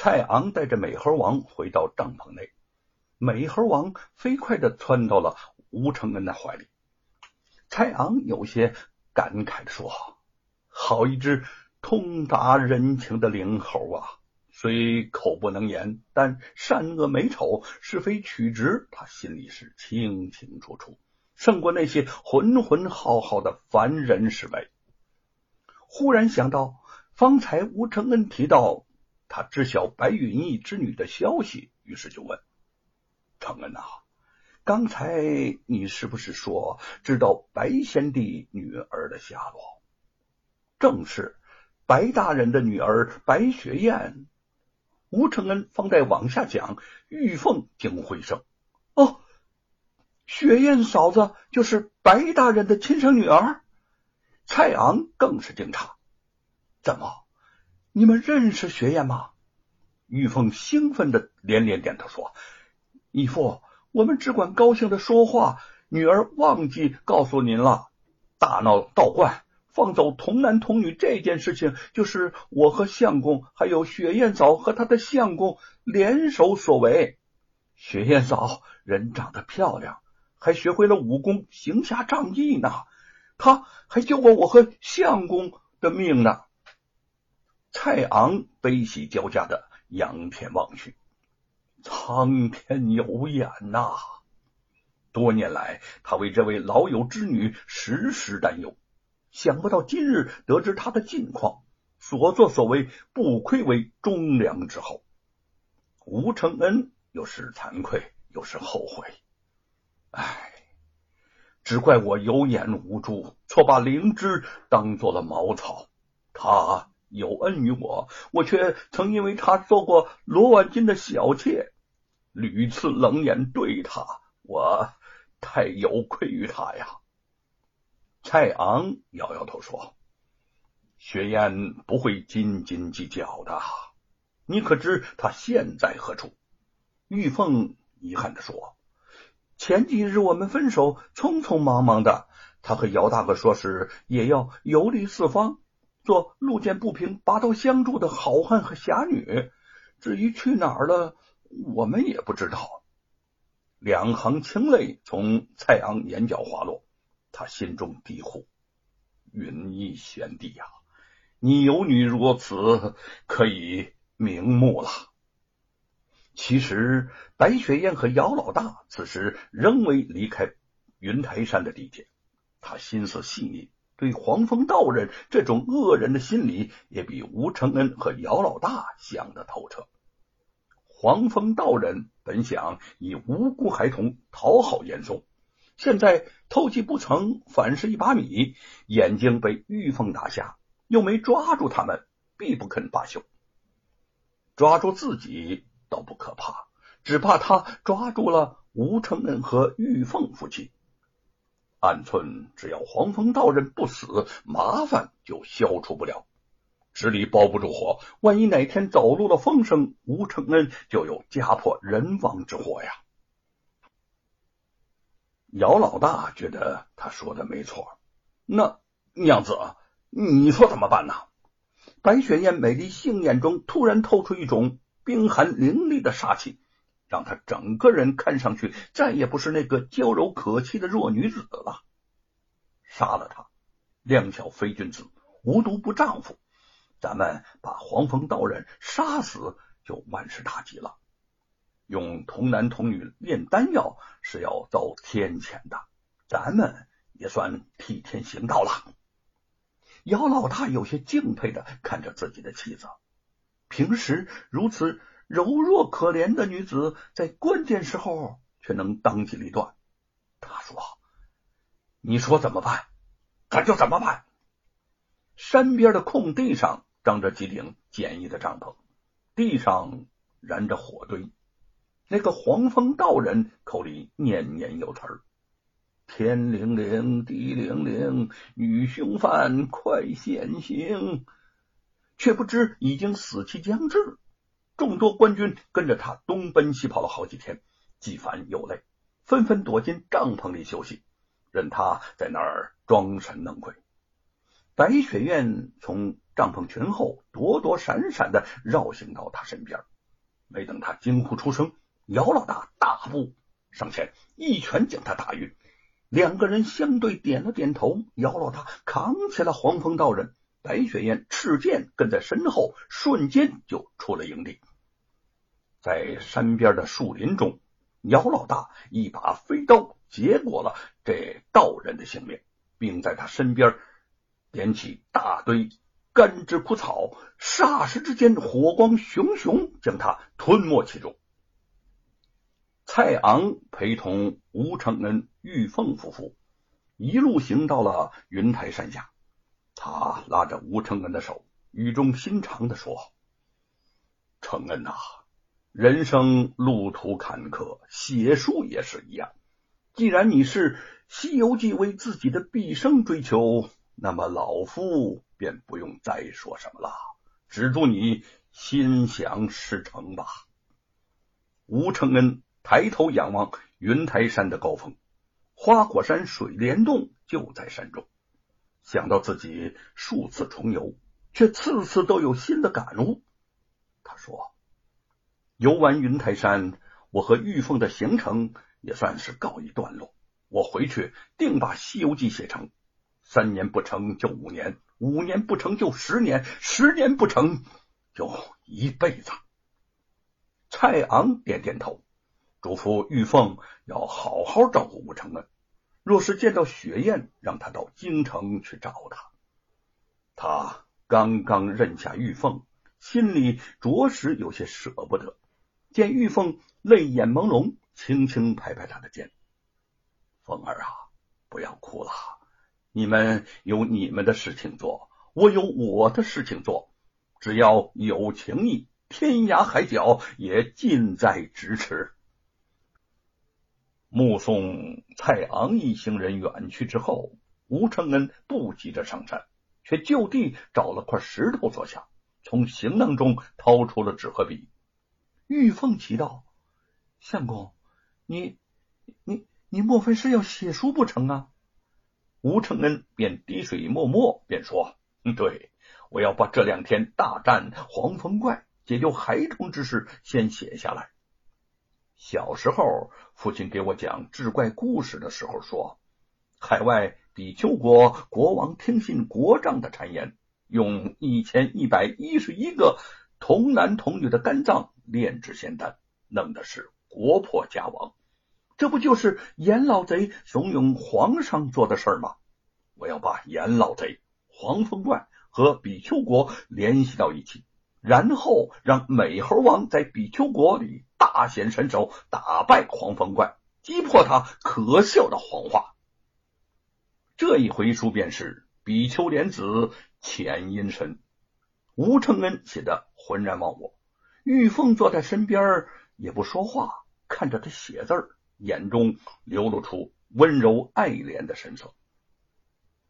蔡昂带着美猴王回到帐篷内，美猴王飞快的窜到了吴承恩的怀里。蔡昂有些感慨的说：“好一只通达人情的灵猴啊！虽口不能言，但善恶美丑、是非曲直，他心里是清清楚楚，胜过那些浑浑浩浩的凡人侍卫。”忽然想到，方才吴承恩提到。他知晓白云逸之女的消息，于是就问：“承恩呐，刚才你是不是说知道白贤弟女儿的下落？正是白大人的女儿白雪燕。”吴承恩方在往下讲，玉凤惊回声：“哦，雪燕嫂子就是白大人的亲生女儿！”蔡昂更是惊诧：“怎么？”你们认识雪雁吗？玉凤兴奋的连连点头说：“义父，我们只管高兴的说话。女儿忘记告诉您了，大闹道观，放走童男童女这件事情，就是我和相公，还有雪雁嫂和他的相公联手所为。雪雁嫂人长得漂亮，还学会了武功，行侠仗义呢。她还救过我和相公的命呢。”蔡昂悲喜交加的仰天望去，苍天有眼呐！多年来，他为这位老友之女时时担忧，想不到今日得知她的近况，所作所为不愧为忠良之后。吴承恩又是惭愧又是后悔，唉，只怪我有眼无珠，错把灵芝当做了茅草。他。有恩于我，我却曾因为他做过罗万金的小妾，屡次冷眼对他，我太有愧于他呀。蔡昂摇摇头说：“雪雁不会斤斤计较的，你可知他现在何处？”玉凤遗憾的说：“前几日我们分手，匆匆忙忙的，他和姚大哥说是也要游历四方。”做路见不平拔刀相助的好汉和侠女，至于去哪儿了，我们也不知道。两行清泪从蔡昂眼角滑落，他心中低呼：“云逸贤弟呀，你有女如此，可以瞑目了。”其实，白雪燕和姚老大此时仍未离开云台山的地界，他心思细腻。对黄风道人这种恶人的心理，也比吴承恩和姚老大想的透彻。黄风道人本想以无辜孩童讨好严嵩，现在偷鸡不成反是一把米，眼睛被玉凤打瞎，又没抓住他们，必不肯罢休。抓住自己倒不可怕，只怕他抓住了吴承恩和玉凤夫妻。暗寸，只要黄风道人不死，麻烦就消除不了。纸里包不住火，万一哪天走漏了风声，吴承恩就有家破人亡之祸呀！姚老大觉得他说的没错，那娘子，你说怎么办呢？白雪燕美丽杏眼中突然透出一种冰寒凌厉的杀气。让他整个人看上去再也不是那个娇柔可欺的弱女子了。杀了他，量小非君子，无毒不丈夫。咱们把黄风道人杀死，就万事大吉了。用童男童女炼丹药是要遭天谴的，咱们也算替天行道了。姚老大有些敬佩的看着自己的妻子，平时如此。柔弱可怜的女子，在关键时候却能当机立断。他说：“你说怎么办？咱就怎么办。”山边的空地上张着几顶简易的帐篷，地上燃着火堆。那个黄风道人口里念念有词儿：“天灵灵，地灵灵，女凶犯快现形。”却不知已经死期将至。众多官军跟着他东奔西跑了好几天，既烦又累，纷纷躲进帐篷里休息，任他在那儿装神弄鬼。白雪燕从帐篷群后躲躲闪闪的绕行到他身边，没等他惊呼出声，姚老大大步上前，一拳将他打晕。两个人相对点了点头，姚老大扛起了黄风道人，白雪燕持剑跟在身后，瞬间就出了营地。在山边的树林中，姚老大一把飞刀结果了这道人的性命，并在他身边点起大堆干枝枯草，霎时之间火光熊熊，将他吞没其中。蔡昂陪同吴承恩、玉凤夫妇一路行到了云台山下，他拉着吴承恩的手，语重心长的说：“承恩呐，人生路途坎坷，写书也是一样。既然你是《西游记》为自己的毕生追求，那么老夫便不用再说什么了，只祝你心想事成吧。”吴承恩。抬头仰望云台山的高峰，花果山水帘洞就在山中。想到自己数次重游，却次次都有新的感悟。他说：“游完云台山，我和玉凤的行程也算是告一段落。我回去定把《西游记》写成，三年不成就五年，五年不成就十年，十年不成就一辈子。”蔡昂点点头。嘱咐玉凤要好好照顾吴承恩，若是见到雪雁，让他到京城去找他。他刚刚认下玉凤，心里着实有些舍不得。见玉凤泪眼朦胧，轻轻拍拍他的肩：“凤儿啊，不要哭了。你们有你们的事情做，我有我的事情做。只要有情义，天涯海角也近在咫尺。”目送蔡昂一行人远去之后，吴承恩不急着上山，却就地找了块石头坐下，从行囊中掏出了纸和笔。玉凤奇道：“相公，你、你、你莫非是要写书不成啊？”吴承恩便滴水默默，便说：“嗯对，我要把这两天大战黄风怪、解救孩童之事先写下来。”小时候，父亲给我讲志怪故事的时候说，海外比丘国国王听信国丈的谗言，用一千一百一十一个童男童女的肝脏炼制仙丹，弄的是国破家亡。这不就是严老贼怂恿皇上做的事吗？我要把严老贼、黄风怪和比丘国联系到一起。然后让美猴王在比丘国里大显身手，打败黄风怪，击破他可笑的谎话。这一回书便是比丘莲子潜阴神。吴承恩写的浑然忘我，玉凤坐在身边也不说话，看着他写字眼中流露出温柔爱怜的神色。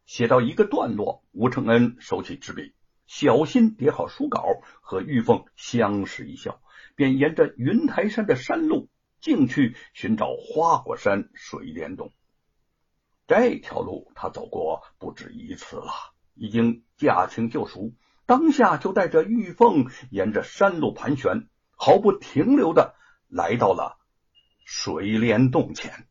写到一个段落，吴承恩收起纸笔。小心叠好书稿，和玉凤相视一笑，便沿着云台山的山路径去寻找花果山水帘洞。这条路他走过不止一次了，已经驾轻就熟。当下就带着玉凤沿着山路盘旋，毫不停留的来到了水帘洞前。